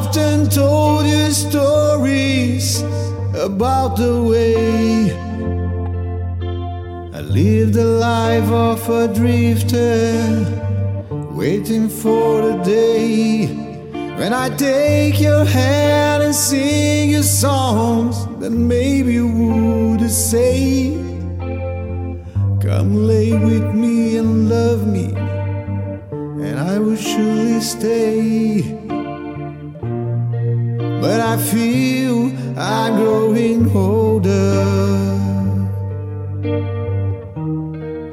Often told you stories about the way I lived the life of a drifter, waiting for the day when I take your hand and sing you songs that maybe you would say, Come lay with me and love me, and I will surely stay. But I feel I'm growing older.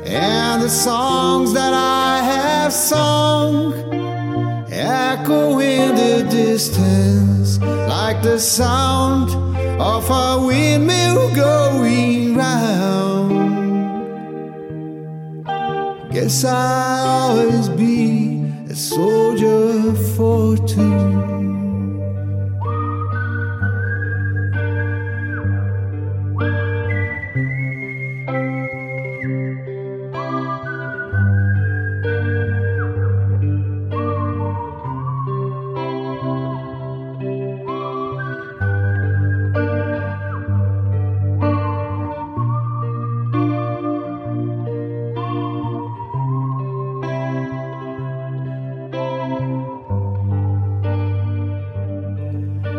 And the songs that I have sung echo in the distance like the sound of a windmill going round. Guess I'll always be a soldier of fortune.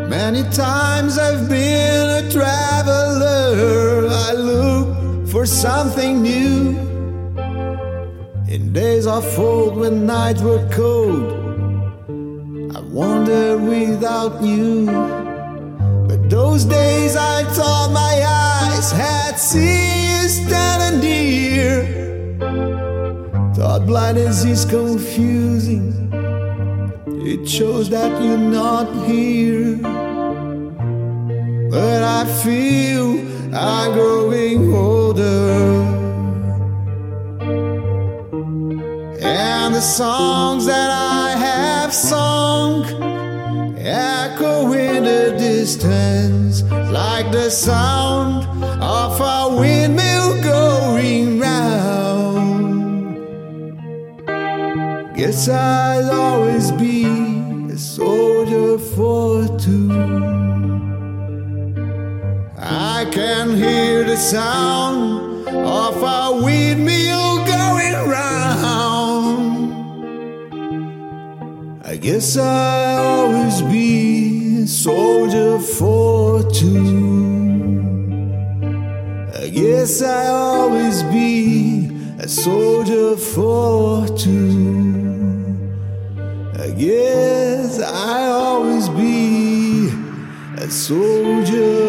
Many times I've been a traveler. I look for something new. In days of old when nights were cold, I wandered without you. But those days I thought my eyes had seen you standing near. Thought blindness is confusing. It shows that you're not here. But I feel I'm growing older. And the songs that I have sung echo in the distance like the sound of a windmill Guess I'll always be a soldier for fortune. I can hear the sound of a windmill going round. I guess I'll always be a soldier for fortune. I guess I'll always be a soldier for fortune. I guess I'll always be a soldier